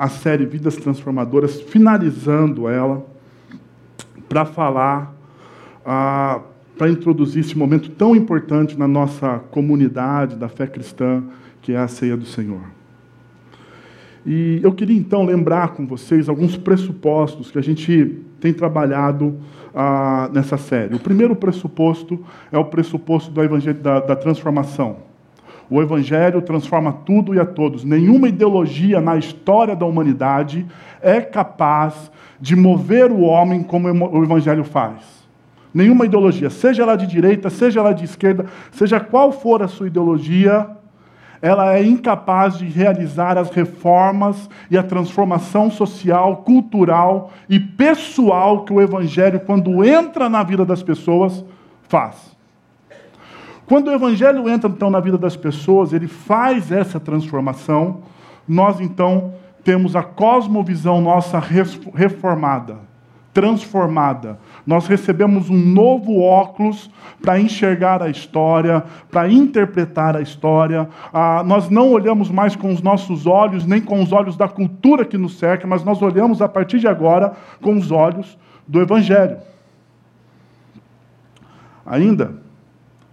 a série Vidas Transformadoras, finalizando ela, para falar, ah, para introduzir esse momento tão importante na nossa comunidade da fé cristã, que é a ceia do Senhor. E eu queria então lembrar com vocês alguns pressupostos que a gente tem trabalhado ah, nessa série. O primeiro pressuposto é o pressuposto da, da transformação. O Evangelho transforma tudo e a todos. Nenhuma ideologia na história da humanidade é capaz de mover o homem como o Evangelho faz. Nenhuma ideologia, seja ela de direita, seja ela de esquerda, seja qual for a sua ideologia, ela é incapaz de realizar as reformas e a transformação social, cultural e pessoal que o Evangelho, quando entra na vida das pessoas, faz. Quando o Evangelho entra então na vida das pessoas, ele faz essa transformação, nós então temos a cosmovisão nossa reformada, transformada nós recebemos um novo óculos para enxergar a história, para interpretar a história. Ah, nós não olhamos mais com os nossos olhos, nem com os olhos da cultura que nos cerca, mas nós olhamos a partir de agora com os olhos do Evangelho. Ainda,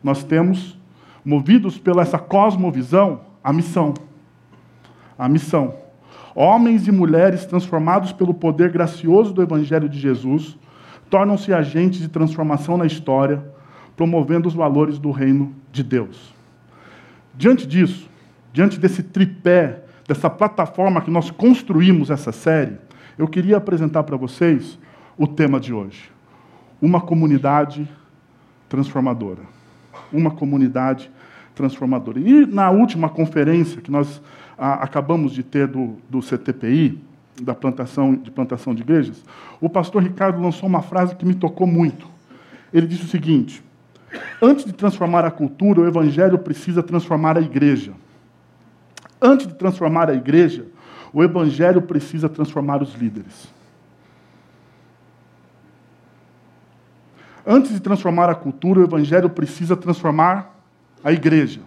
nós temos, movidos pela essa cosmovisão, a missão. A missão. Homens e mulheres transformados pelo poder gracioso do Evangelho de Jesus tornam-se agentes de transformação na história, promovendo os valores do reino de Deus. Diante disso, diante desse tripé, dessa plataforma que nós construímos essa série, eu queria apresentar para vocês o tema de hoje: uma comunidade transformadora. Uma comunidade transformadora. E na última conferência que nós ah, acabamos de ter do, do CTPI, da plantação, de plantação de igrejas, o pastor Ricardo lançou uma frase que me tocou muito. Ele disse o seguinte: Antes de transformar a cultura, o evangelho precisa transformar a igreja. Antes de transformar a igreja, o evangelho precisa transformar os líderes. Antes de transformar a cultura, o evangelho precisa transformar a igreja.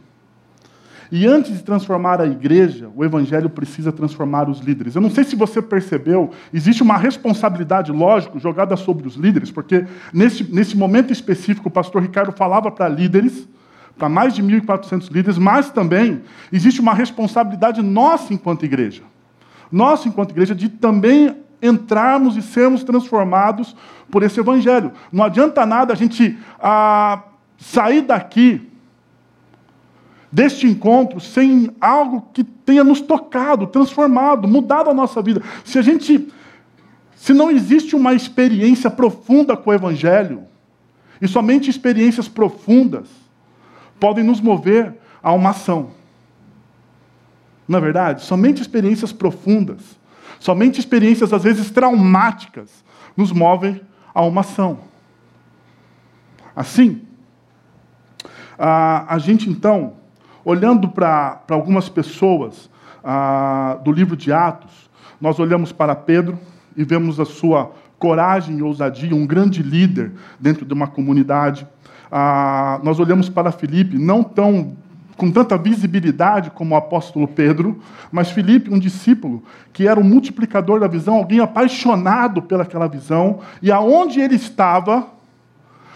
E antes de transformar a igreja, o evangelho precisa transformar os líderes. Eu não sei se você percebeu, existe uma responsabilidade, lógico, jogada sobre os líderes, porque nesse, nesse momento específico o pastor Ricardo falava para líderes, para mais de 1.400 líderes, mas também existe uma responsabilidade nossa enquanto igreja. Nossa enquanto igreja de também entrarmos e sermos transformados por esse evangelho. Não adianta nada a gente ah, sair daqui deste encontro sem algo que tenha nos tocado, transformado, mudado a nossa vida. Se a gente se não existe uma experiência profunda com o evangelho, e somente experiências profundas podem nos mover a uma ação. Na é verdade, somente experiências profundas, somente experiências às vezes traumáticas nos movem a uma ação. Assim, a, a gente então Olhando para algumas pessoas ah, do livro de Atos, nós olhamos para Pedro e vemos a sua coragem e ousadia, um grande líder dentro de uma comunidade. Ah, nós olhamos para Filipe, não tão com tanta visibilidade como o apóstolo Pedro, mas Filipe, um discípulo que era um multiplicador da visão, alguém apaixonado pelaquela visão, e aonde ele estava,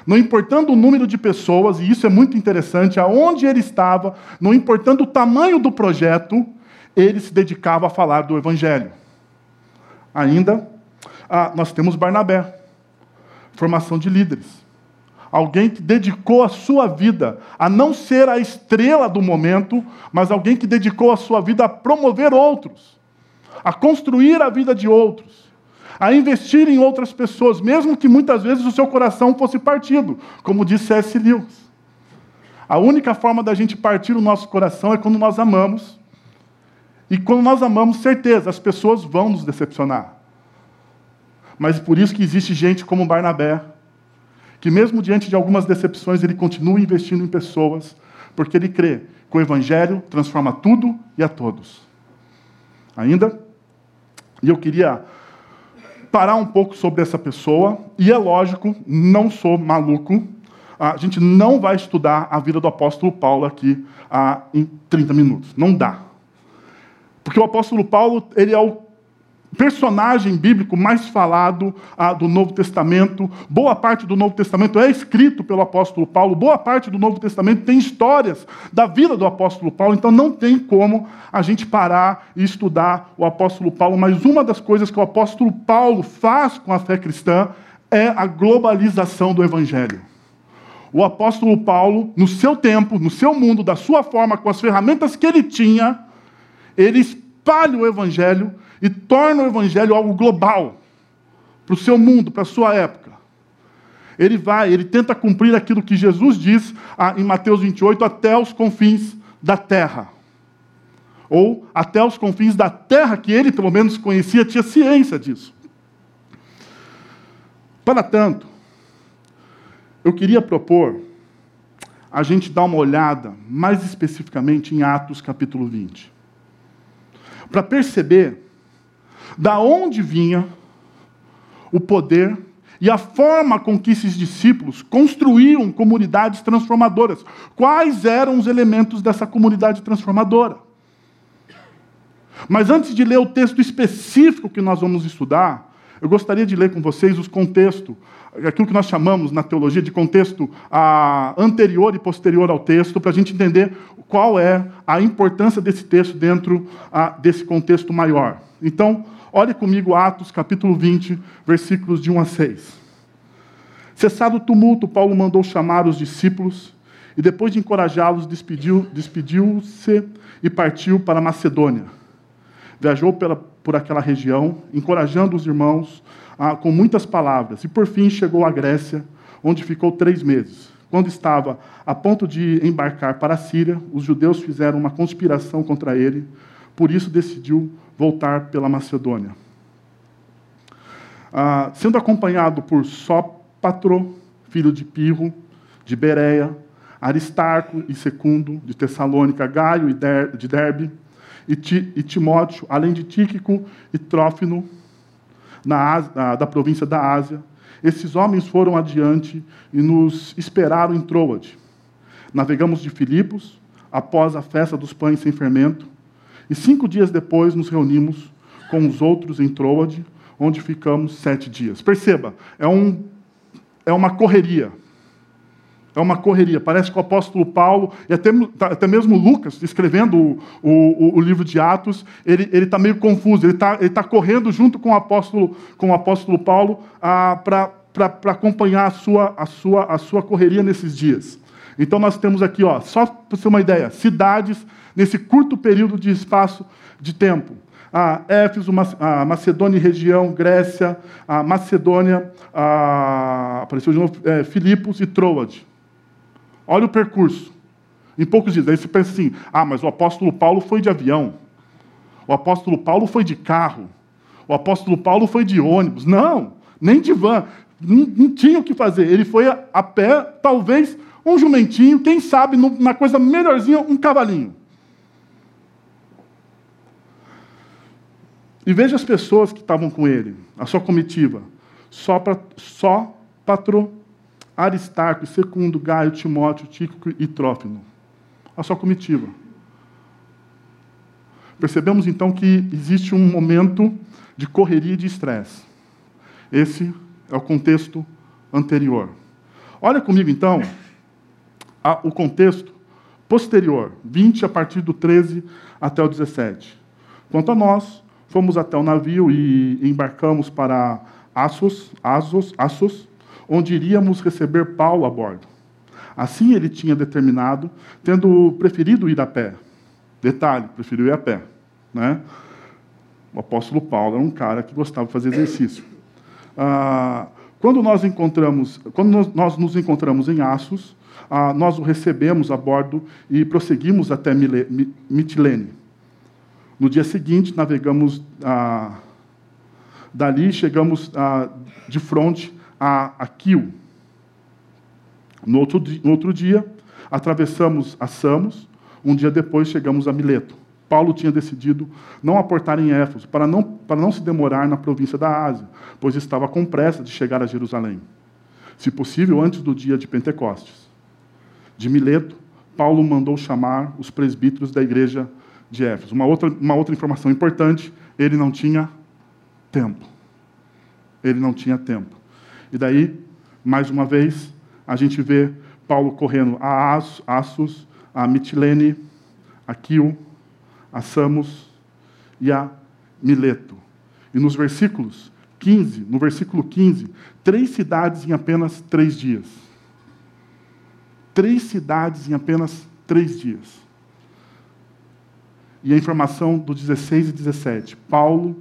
não importando o número de pessoas, e isso é muito interessante, aonde ele estava, não importando o tamanho do projeto, ele se dedicava a falar do Evangelho. Ainda, ah, nós temos Barnabé, formação de líderes. Alguém que dedicou a sua vida a não ser a estrela do momento, mas alguém que dedicou a sua vida a promover outros, a construir a vida de outros a investir em outras pessoas, mesmo que muitas vezes o seu coração fosse partido, como disse C.S. Lewis. A única forma da gente partir o nosso coração é quando nós amamos. E quando nós amamos, certeza, as pessoas vão nos decepcionar. Mas por isso que existe gente como Barnabé, que mesmo diante de algumas decepções, ele continua investindo em pessoas, porque ele crê que o Evangelho transforma tudo e a todos. Ainda? E eu queria parar um pouco sobre essa pessoa, e é lógico, não sou maluco, a gente não vai estudar a vida do apóstolo Paulo aqui em 30 minutos. Não dá. Porque o apóstolo Paulo ele é o personagem bíblico mais falado ah, do Novo Testamento. Boa parte do Novo Testamento é escrito pelo apóstolo Paulo. Boa parte do Novo Testamento tem histórias da vida do apóstolo Paulo. Então não tem como a gente parar e estudar o apóstolo Paulo. Mas uma das coisas que o apóstolo Paulo faz com a fé cristã é a globalização do evangelho. O apóstolo Paulo, no seu tempo, no seu mundo, da sua forma, com as ferramentas que ele tinha, ele espalha o evangelho e torna o evangelho algo global para o seu mundo, para a sua época. Ele vai, ele tenta cumprir aquilo que Jesus diz ah, em Mateus 28, até os confins da terra. Ou até os confins da terra, que ele pelo menos conhecia, tinha ciência disso. Para tanto, eu queria propor a gente dar uma olhada mais especificamente em Atos capítulo 20. Para perceber da onde vinha o poder e a forma com que esses discípulos construíam comunidades transformadoras. Quais eram os elementos dessa comunidade transformadora? Mas antes de ler o texto específico que nós vamos estudar, eu gostaria de ler com vocês os contextos, aquilo que nós chamamos na teologia de contexto anterior e posterior ao texto, para a gente entender qual é a importância desse texto dentro desse contexto maior. Então, Olhe comigo Atos capítulo 20, versículos de 1 a 6. Cessado o tumulto, Paulo mandou chamar os discípulos e, depois de encorajá-los, despediu-se despediu e partiu para Macedônia. Viajou pela, por aquela região, encorajando os irmãos ah, com muitas palavras, e por fim chegou à Grécia, onde ficou três meses. Quando estava a ponto de embarcar para a Síria, os judeus fizeram uma conspiração contra ele, por isso decidiu voltar pela Macedônia. Ah, sendo acompanhado por Sópatro, filho de Pirro, de Bereia, Aristarco e Secundo, de Tessalônica, Gaio de Derbe, e, Timóteo, além de Tíquico e Trófino, na, da província da Ásia. Esses homens foram adiante e nos esperaram em Troade. Navegamos de Filipos, após a festa dos pães sem fermento, e cinco dias depois nos reunimos com os outros em Troade, onde ficamos sete dias. Perceba, é, um, é uma correria. É uma correria. Parece que o apóstolo Paulo, e até, até mesmo Lucas, escrevendo o, o, o livro de Atos, ele está meio confuso. Ele está ele tá correndo junto com o apóstolo, com o apóstolo Paulo ah, para acompanhar a sua, a, sua, a sua correria nesses dias. Então nós temos aqui, ó, só para você uma ideia, cidades nesse curto período de espaço de tempo. A Éfeso, a Macedônia e região, Grécia, a Macedônia, a, apareceu de novo, é, Filipos e Troade. Olha o percurso. Em poucos dias. Aí você pensa assim: ah, mas o apóstolo Paulo foi de avião. O apóstolo Paulo foi de carro. O apóstolo Paulo foi de ônibus. Não, nem de van. Não, não tinha o que fazer. Ele foi a, a pé, talvez um jumentinho, quem sabe, na coisa melhorzinha, um cavalinho. E veja as pessoas que estavam com ele, a sua comitiva. Só, pra, só Patro, Aristarco, Secundo, Gaio, Timóteo, Tíquico e Trófimo. A sua comitiva. Percebemos então que existe um momento de correria e de estresse. Esse é o contexto anterior. Olha comigo então o contexto posterior, 20 a partir do 13 até o 17. Quanto a nós, Fomos até o navio e embarcamos para Assos, Assos, Assos, onde iríamos receber Paulo a bordo. Assim ele tinha determinado, tendo preferido ir a pé. Detalhe, preferiu ir a pé. Né? O apóstolo Paulo era um cara que gostava de fazer exercício. Ah, quando nós encontramos, quando nós nos encontramos em Assos, ah, nós o recebemos a bordo e prosseguimos até Mitilene. No dia seguinte, navegamos ah, dali, chegamos ah, de frente a, a Quio. No outro, no outro dia, atravessamos a Samos. Um dia depois, chegamos a Mileto. Paulo tinha decidido não aportar em Éfeso, para não, para não se demorar na província da Ásia, pois estava com pressa de chegar a Jerusalém. Se possível, antes do dia de Pentecostes. De Mileto, Paulo mandou chamar os presbíteros da igreja de Éfeso. Uma outra, uma outra informação importante: ele não tinha tempo. Ele não tinha tempo. E daí, mais uma vez, a gente vê Paulo correndo a Assos, a Mitilene, a Quio, a Samos e a Mileto. E nos versículos 15, no versículo 15, três cidades em apenas três dias. Três cidades em apenas três dias. E a informação do 16 e 17. Paulo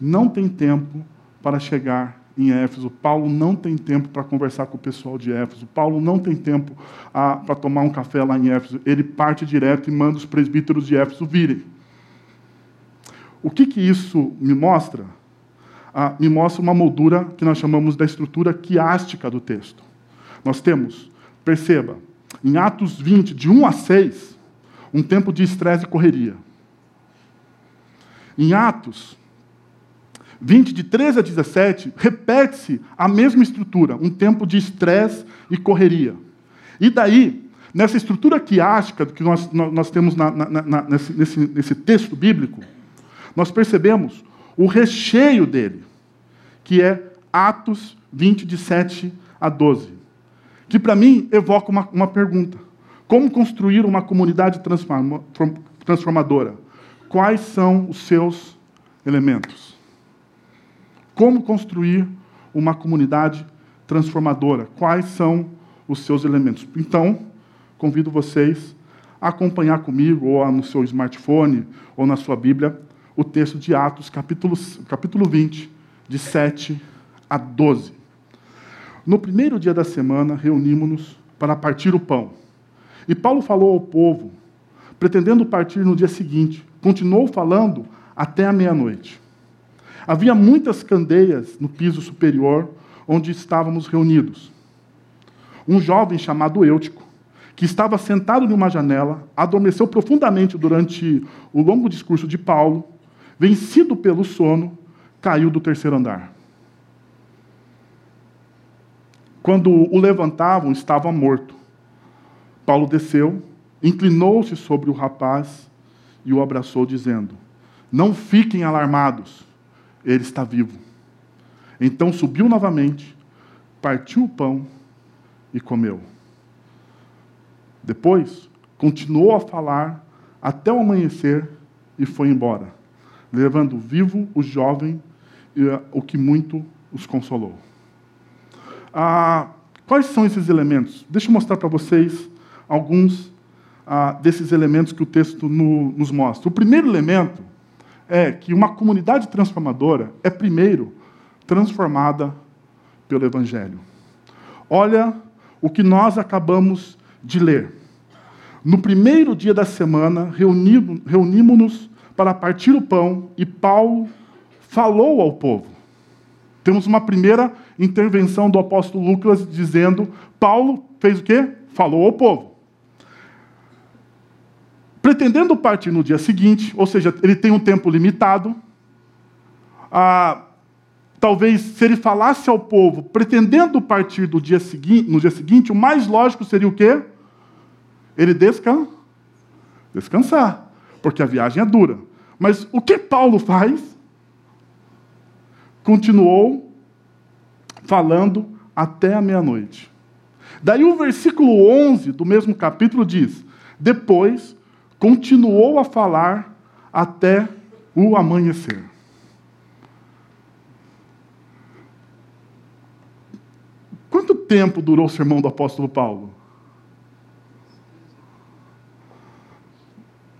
não tem tempo para chegar em Éfeso. Paulo não tem tempo para conversar com o pessoal de Éfeso. Paulo não tem tempo ah, para tomar um café lá em Éfeso. Ele parte direto e manda os presbíteros de Éfeso virem. O que, que isso me mostra? Ah, me mostra uma moldura que nós chamamos da estrutura quiástica do texto. Nós temos, perceba, em Atos 20, de 1 a 6, um tempo de estresse e correria. Em Atos 20, de 13 a 17, repete-se a mesma estrutura, um tempo de estresse e correria. E daí, nessa estrutura quiástica que nós, nós temos na, na, na, nesse, nesse, nesse texto bíblico, nós percebemos o recheio dele, que é Atos 20, de 7 a 12. Que para mim evoca uma, uma pergunta: Como construir uma comunidade transformadora? Quais são os seus elementos? Como construir uma comunidade transformadora? Quais são os seus elementos? Então, convido vocês a acompanhar comigo, ou no seu smartphone, ou na sua Bíblia, o texto de Atos, capítulo, capítulo 20, de 7 a 12. No primeiro dia da semana, reunimos-nos para partir o pão. E Paulo falou ao povo, pretendendo partir no dia seguinte. Continuou falando até a meia-noite. Havia muitas candeias no piso superior onde estávamos reunidos. Um jovem chamado Eutico, que estava sentado numa janela, adormeceu profundamente durante o longo discurso de Paulo, vencido pelo sono, caiu do terceiro andar. Quando o levantavam, estava morto. Paulo desceu, inclinou-se sobre o rapaz e o abraçou, dizendo: Não fiquem alarmados ele está vivo. Então subiu novamente, partiu o pão e comeu. Depois, continuou a falar até o amanhecer e foi embora, levando vivo o jovem, o que muito os consolou. Ah, quais são esses elementos? Deixa eu mostrar para vocês alguns ah, desses elementos que o texto no, nos mostra. O primeiro elemento é que uma comunidade transformadora é, primeiro, transformada pelo Evangelho. Olha o que nós acabamos de ler. No primeiro dia da semana, reunimos-nos para partir o pão e Paulo falou ao povo. Temos uma primeira intervenção do apóstolo Lucas dizendo: Paulo fez o quê? Falou ao povo pretendendo partir no dia seguinte, ou seja, ele tem um tempo limitado. Ah, talvez, se ele falasse ao povo, pretendendo partir do dia seguinte, no dia seguinte, o mais lógico seria o quê? Ele descan descansar, porque a viagem é dura. Mas o que Paulo faz? Continuou falando até a meia-noite. Daí o versículo 11 do mesmo capítulo diz: Depois continuou a falar até o amanhecer. Quanto tempo durou o sermão do apóstolo Paulo?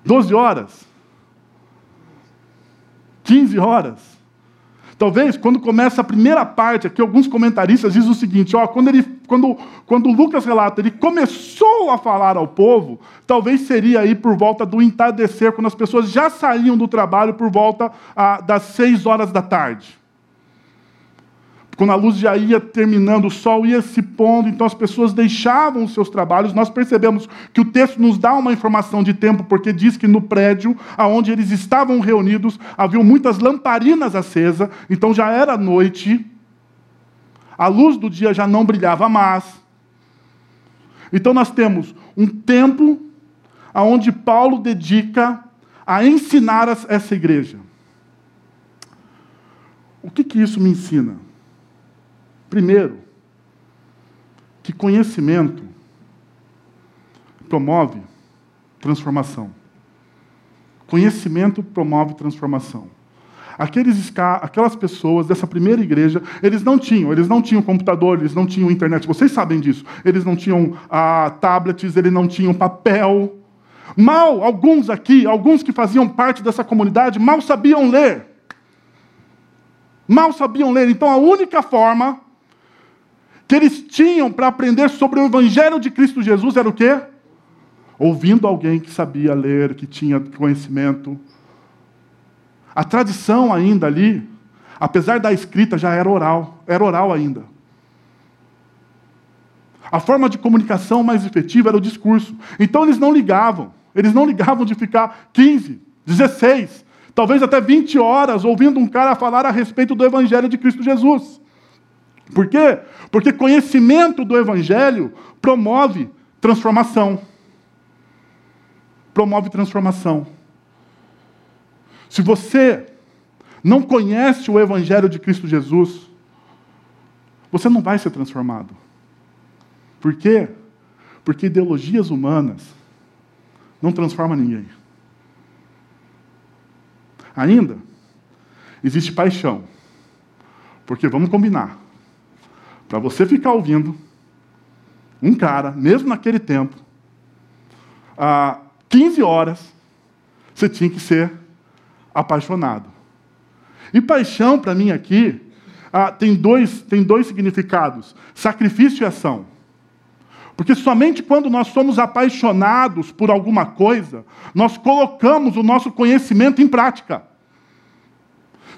Doze horas? Quinze horas? Talvez, quando começa a primeira parte, aqui alguns comentaristas dizem o seguinte: ó, quando, ele, quando, quando Lucas relata, ele começou a falar ao povo, talvez seria aí por volta do entardecer, quando as pessoas já saíam do trabalho por volta ah, das seis horas da tarde quando a luz já ia terminando, o sol ia se pondo, então as pessoas deixavam os seus trabalhos. Nós percebemos que o texto nos dá uma informação de tempo, porque diz que no prédio aonde eles estavam reunidos havia muitas lamparinas acesas, então já era noite. A luz do dia já não brilhava mais. Então nós temos um tempo aonde Paulo dedica a ensinar essa igreja. O que, que isso me ensina? Primeiro, que conhecimento promove transformação. Conhecimento promove transformação. Aqueles, aquelas pessoas dessa primeira igreja, eles não tinham, eles não tinham computador, eles não tinham internet. Vocês sabem disso. Eles não tinham ah, tablets, eles não tinham papel. Mal, alguns aqui, alguns que faziam parte dessa comunidade, mal sabiam ler. Mal sabiam ler. Então a única forma que eles tinham para aprender sobre o Evangelho de Cristo Jesus era o quê? Ouvindo alguém que sabia ler, que tinha conhecimento. A tradição ainda ali, apesar da escrita, já era oral, era oral ainda. A forma de comunicação mais efetiva era o discurso. Então eles não ligavam. Eles não ligavam de ficar 15, 16, talvez até 20 horas ouvindo um cara falar a respeito do Evangelho de Cristo Jesus. Por quê? Porque conhecimento do Evangelho promove transformação. Promove transformação. Se você não conhece o Evangelho de Cristo Jesus, você não vai ser transformado. Por quê? Porque ideologias humanas não transformam ninguém. Ainda, existe paixão. Porque vamos combinar. Para você ficar ouvindo um cara, mesmo naquele tempo, a 15 horas, você tinha que ser apaixonado. E paixão, para mim, aqui, ah, tem, dois, tem dois significados: sacrifício e ação. Porque somente quando nós somos apaixonados por alguma coisa, nós colocamos o nosso conhecimento em prática.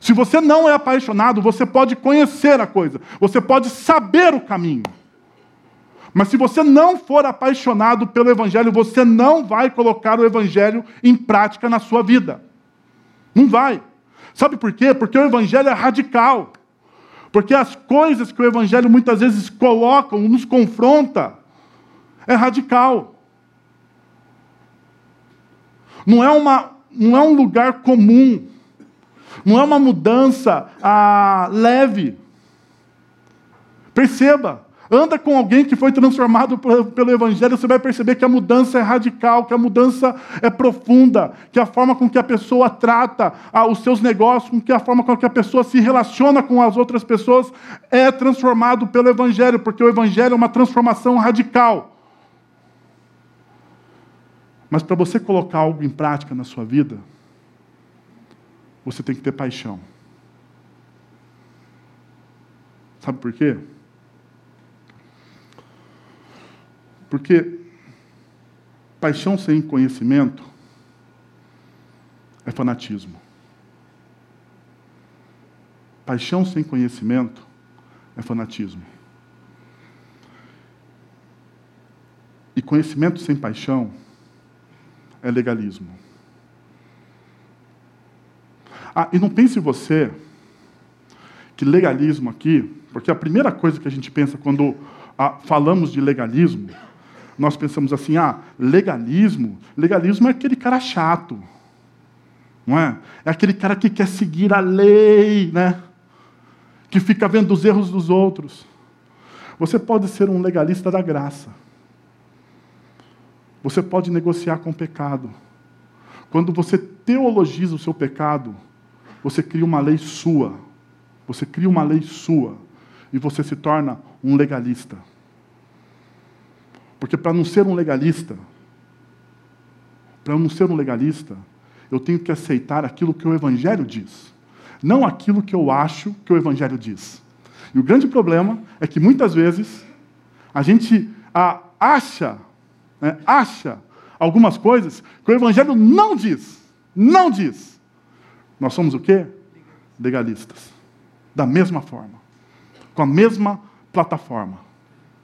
Se você não é apaixonado, você pode conhecer a coisa, você pode saber o caminho. Mas se você não for apaixonado pelo Evangelho, você não vai colocar o Evangelho em prática na sua vida. Não vai. Sabe por quê? Porque o Evangelho é radical. Porque as coisas que o Evangelho muitas vezes coloca, nos confronta, é radical. Não é, uma, não é um lugar comum. Não é uma mudança ah, leve. Perceba, anda com alguém que foi transformado pelo Evangelho, você vai perceber que a mudança é radical, que a mudança é profunda, que a forma com que a pessoa trata ah, os seus negócios, com que a forma com que a pessoa se relaciona com as outras pessoas é transformado pelo Evangelho, porque o Evangelho é uma transformação radical. Mas para você colocar algo em prática na sua vida, você tem que ter paixão. Sabe por quê? Porque paixão sem conhecimento é fanatismo. Paixão sem conhecimento é fanatismo. E conhecimento sem paixão é legalismo. Ah, e não pense você que legalismo aqui, porque a primeira coisa que a gente pensa quando ah, falamos de legalismo, nós pensamos assim: ah, legalismo, legalismo é aquele cara chato, não é? É aquele cara que quer seguir a lei, né? Que fica vendo os erros dos outros. Você pode ser um legalista da graça. Você pode negociar com o pecado. Quando você teologiza o seu pecado, você cria uma lei sua. Você cria uma lei sua. E você se torna um legalista. Porque para não ser um legalista, para não ser um legalista, eu tenho que aceitar aquilo que o Evangelho diz, não aquilo que eu acho que o Evangelho diz. E o grande problema é que muitas vezes a gente a, acha, né, acha algumas coisas que o Evangelho não diz. Não diz. Nós somos o quê? Legalistas. Da mesma forma. Com a mesma plataforma.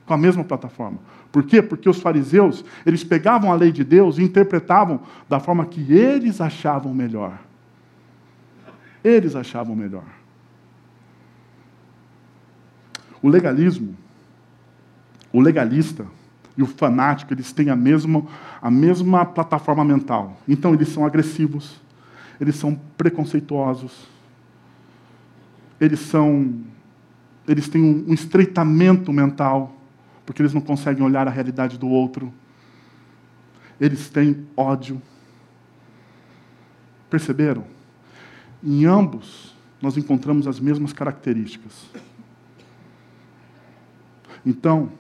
Com a mesma plataforma. Por quê? Porque os fariseus, eles pegavam a lei de Deus e interpretavam da forma que eles achavam melhor. Eles achavam melhor. O legalismo, o legalista e o fanático, eles têm a mesma, a mesma plataforma mental. Então, eles são agressivos, eles são preconceituosos, eles são eles têm um estreitamento mental, porque eles não conseguem olhar a realidade do outro. Eles têm ódio. Perceberam? Em ambos, nós encontramos as mesmas características. Então,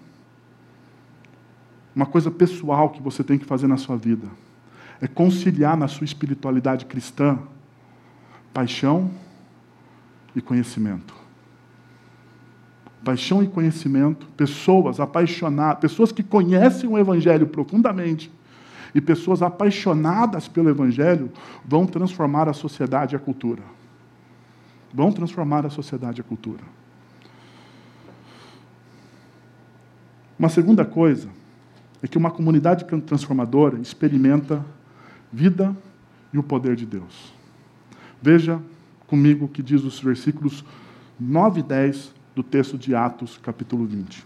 uma coisa pessoal que você tem que fazer na sua vida é conciliar na sua espiritualidade cristã paixão e conhecimento. Paixão e conhecimento, pessoas apaixonadas, pessoas que conhecem o Evangelho profundamente e pessoas apaixonadas pelo Evangelho vão transformar a sociedade e a cultura. Vão transformar a sociedade e a cultura. Uma segunda coisa é que uma comunidade transformadora experimenta vida e o poder de Deus. Veja comigo o que diz os versículos 9 e 10 do texto de Atos, capítulo 20.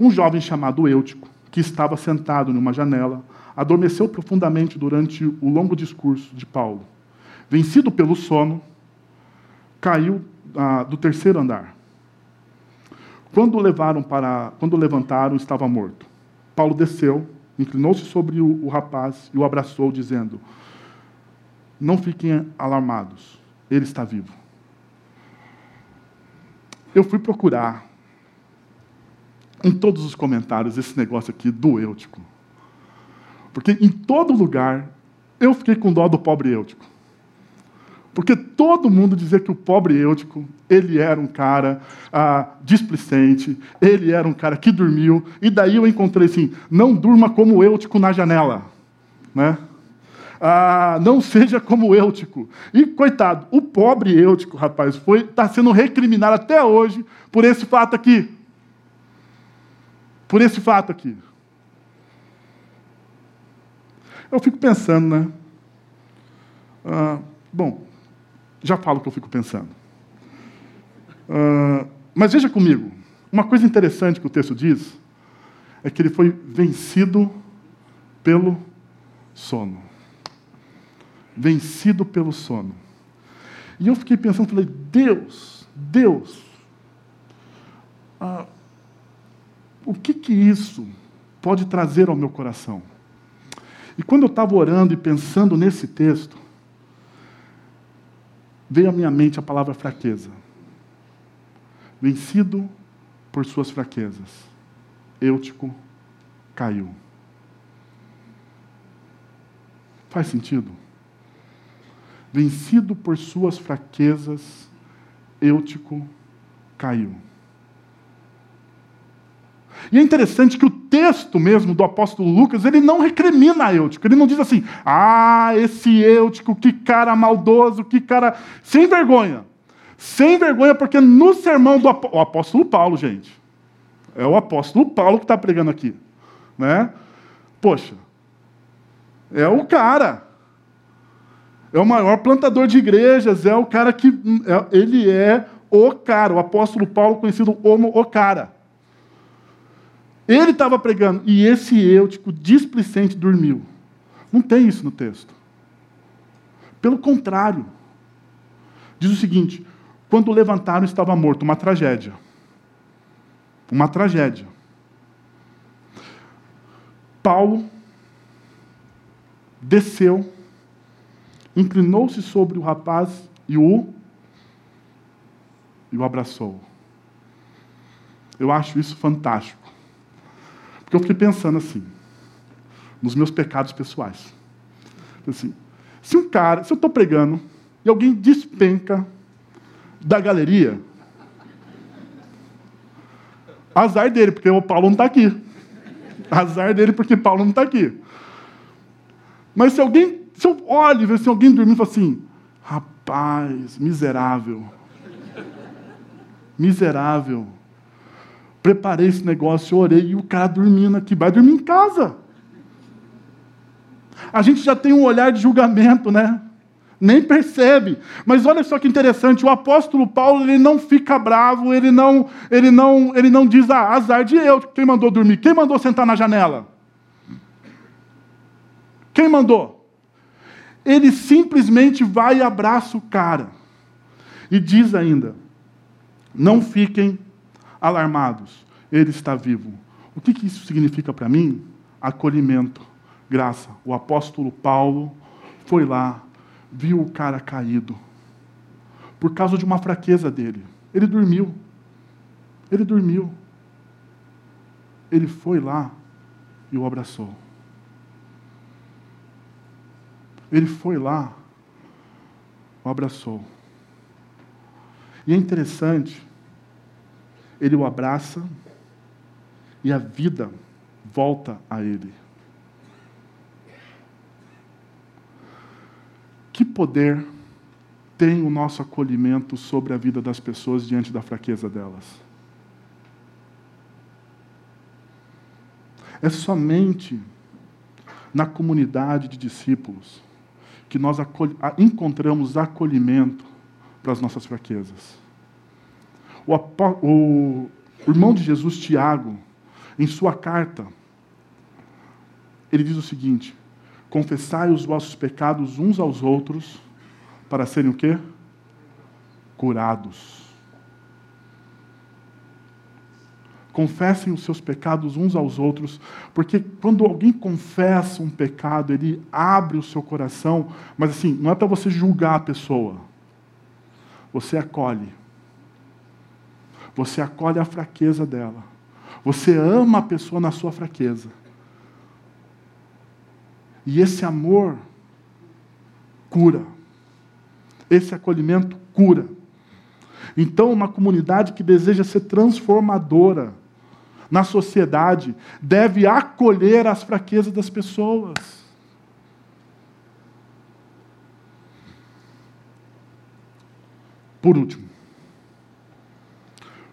Um jovem chamado Eutico, que estava sentado numa janela, adormeceu profundamente durante o longo discurso de Paulo. Vencido pelo sono, caiu ah, do terceiro andar. Quando levaram para, quando levantaram, estava morto. Paulo desceu, inclinou-se sobre o, o rapaz e o abraçou, dizendo: Não fiquem alarmados, ele está vivo. Eu fui procurar em todos os comentários esse negócio aqui do Eutico. Porque em todo lugar eu fiquei com dó do pobre Eutico. Porque todo mundo dizia que o pobre Eutico, ele era um cara ah, displicente, ele era um cara que dormiu, e daí eu encontrei assim, não durma como Eutico na janela. Né? Ah, não seja como Eutico. E, coitado, o pobre Eutico, rapaz, foi está sendo recriminado até hoje por esse fato aqui. Por esse fato aqui. Eu fico pensando, né? Ah, bom, já falo o que eu fico pensando. Uh, mas veja comigo, uma coisa interessante que o texto diz é que ele foi vencido pelo sono. Vencido pelo sono. E eu fiquei pensando, falei, Deus, Deus, uh, o que que isso pode trazer ao meu coração? E quando eu estava orando e pensando nesse texto, veio à minha mente a palavra fraqueza. Vencido por suas fraquezas, Eutico caiu. Faz sentido? Vencido por suas fraquezas, Eutico caiu. E é interessante que o texto mesmo do apóstolo Lucas, ele não recrimina Eutico. Ele não diz assim, ah, esse Eutico, que cara maldoso, que cara sem vergonha. Sem vergonha, porque no sermão do o apóstolo Paulo, gente, é o apóstolo Paulo que está pregando aqui. Né? Poxa, é o cara. É o maior plantador de igrejas, é o cara que. É, ele é o cara, o apóstolo Paulo, conhecido como o cara. Ele estava pregando e esse eutico displicente dormiu. Não tem isso no texto. Pelo contrário, diz o seguinte: quando levantaram, estava morto. Uma tragédia. Uma tragédia. Paulo desceu, inclinou-se sobre o rapaz e o, e o abraçou. Eu acho isso fantástico. Porque eu fiquei pensando assim, nos meus pecados pessoais. Assim, se um cara, se eu estou pregando e alguém despenca da galeria, azar dele, porque o Paulo não está aqui. Azar dele, porque Paulo não está aqui. Mas se alguém, se eu olho e vejo assim, alguém dormindo e falo assim, rapaz, miserável. Miserável preparei esse negócio, orei, e o cara dormindo aqui, vai dormir em casa. A gente já tem um olhar de julgamento, né? Nem percebe. Mas olha só que interessante, o apóstolo Paulo ele não fica bravo, ele não, ele não, ele não diz ah, azar de eu, quem mandou dormir? Quem mandou sentar na janela? Quem mandou? Ele simplesmente vai e abraça o cara. E diz ainda: Não fiquem alarmados, ele está vivo. O que, que isso significa para mim? Acolhimento, graça. O apóstolo Paulo foi lá, viu o cara caído, por causa de uma fraqueza dele. Ele dormiu. Ele dormiu. Ele foi lá e o abraçou. Ele foi lá, o abraçou. E é interessante, ele o abraça e a vida volta a ele. Que poder tem o nosso acolhimento sobre a vida das pessoas diante da fraqueza delas? É somente na comunidade de discípulos que nós encontramos acolhimento para as nossas fraquezas. O, o, o irmão de Jesus, Tiago, em sua carta, ele diz o seguinte: confessai os vossos pecados uns aos outros para serem o quê? Curados. Confessem os seus pecados uns aos outros, porque quando alguém confessa um pecado, ele abre o seu coração, mas assim, não é para você julgar a pessoa. Você acolhe. Você acolhe a fraqueza dela. Você ama a pessoa na sua fraqueza. E esse amor cura. Esse acolhimento cura. Então, uma comunidade que deseja ser transformadora na sociedade deve acolher as fraquezas das pessoas. Por último,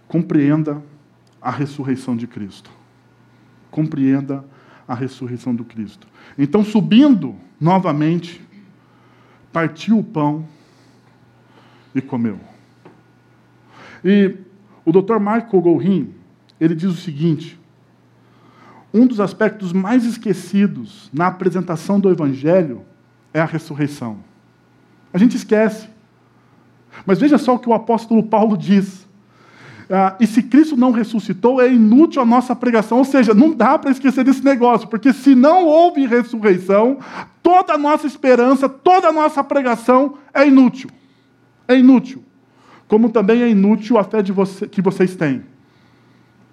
compreenda a ressurreição de Cristo. Compreenda a ressurreição do Cristo. Então, subindo novamente, partiu o pão e comeu. E o Dr. Michael Gorin, ele diz o seguinte: um dos aspectos mais esquecidos na apresentação do Evangelho é a ressurreição. A gente esquece. Mas veja só o que o apóstolo Paulo diz. Ah, e se Cristo não ressuscitou, é inútil a nossa pregação. Ou seja, não dá para esquecer desse negócio, porque se não houve ressurreição, toda a nossa esperança, toda a nossa pregação é inútil. É inútil. Como também é inútil a fé você, que vocês têm.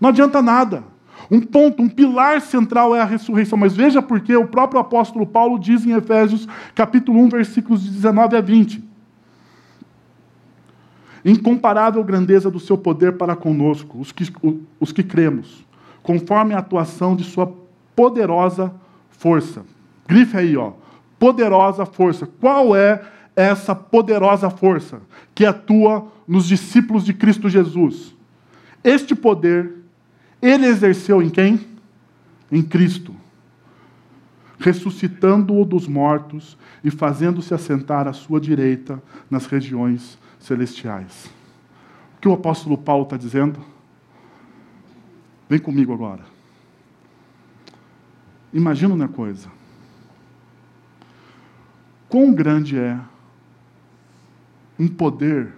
Não adianta nada. Um ponto, um pilar central é a ressurreição. Mas veja porque o próprio apóstolo Paulo diz em Efésios, capítulo 1, versículos de 19 a 20. Incomparável grandeza do seu poder para conosco, os que, os que cremos, conforme a atuação de sua poderosa força. Grife aí, ó. Poderosa força. Qual é essa poderosa força que atua nos discípulos de Cristo Jesus? Este poder ele exerceu em quem? Em Cristo. Ressuscitando-o dos mortos e fazendo-se assentar à sua direita nas regiões celestiais. O que o apóstolo Paulo está dizendo? Vem comigo agora. Imagina uma coisa. Quão grande é um poder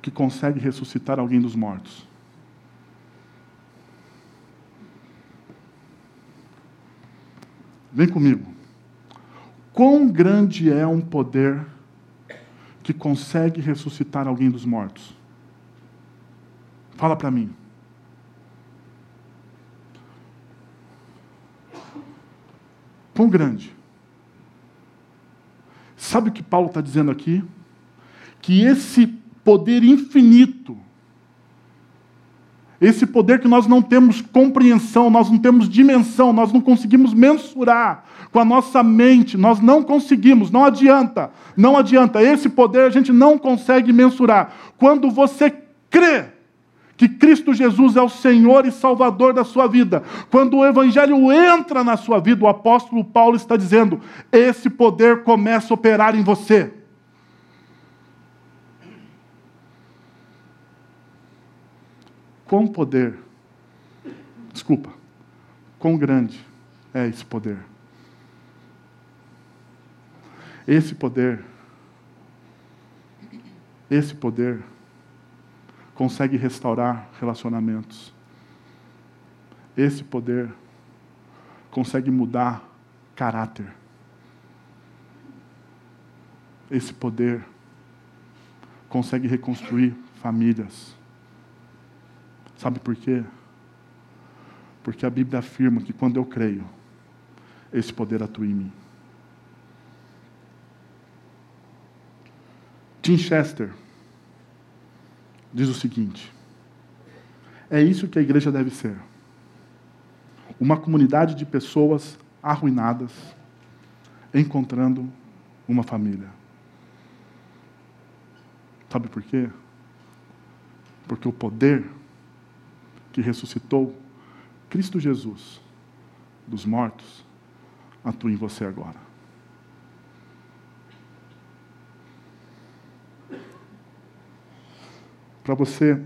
que consegue ressuscitar alguém dos mortos? Vem comigo. Quão grande é um poder que consegue ressuscitar alguém dos mortos? Fala para mim. Quão grande? Sabe o que Paulo está dizendo aqui? Que esse poder infinito esse poder que nós não temos compreensão, nós não temos dimensão, nós não conseguimos mensurar com a nossa mente, nós não conseguimos, não adianta, não adianta. Esse poder a gente não consegue mensurar. Quando você crê que Cristo Jesus é o Senhor e Salvador da sua vida, quando o Evangelho entra na sua vida, o apóstolo Paulo está dizendo: esse poder começa a operar em você. Quão poder, desculpa, quão grande é esse poder. Esse poder, esse poder consegue restaurar relacionamentos. Esse poder consegue mudar caráter. Esse poder consegue reconstruir famílias. Sabe por quê? Porque a Bíblia afirma que quando eu creio, esse poder atua em mim. Tim Chester diz o seguinte: é isso que a igreja deve ser. Uma comunidade de pessoas arruinadas encontrando uma família. Sabe por quê? Porque o poder que ressuscitou Cristo Jesus dos mortos atua em você agora. para você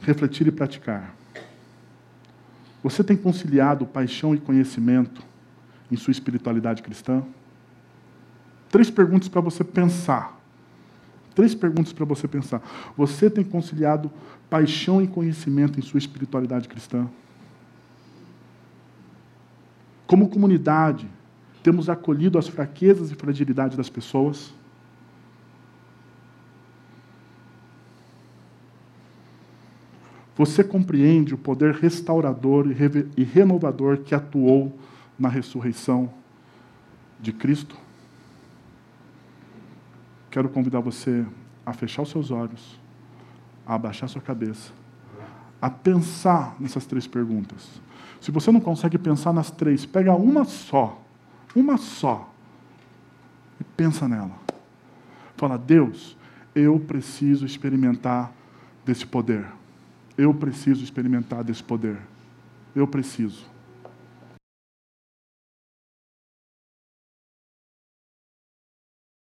refletir e praticar. Você tem conciliado paixão e conhecimento em sua espiritualidade cristã? Três perguntas para você pensar. Três perguntas para você pensar. Você tem conciliado paixão e conhecimento em sua espiritualidade cristã? Como comunidade, temos acolhido as fraquezas e fragilidades das pessoas? Você compreende o poder restaurador e renovador que atuou na ressurreição de Cristo? Quero convidar você a fechar os seus olhos, a abaixar sua cabeça, a pensar nessas três perguntas. Se você não consegue pensar nas três, pega uma só, uma só, e pensa nela. Fala, Deus, eu preciso experimentar desse poder. Eu preciso experimentar desse poder. Eu preciso.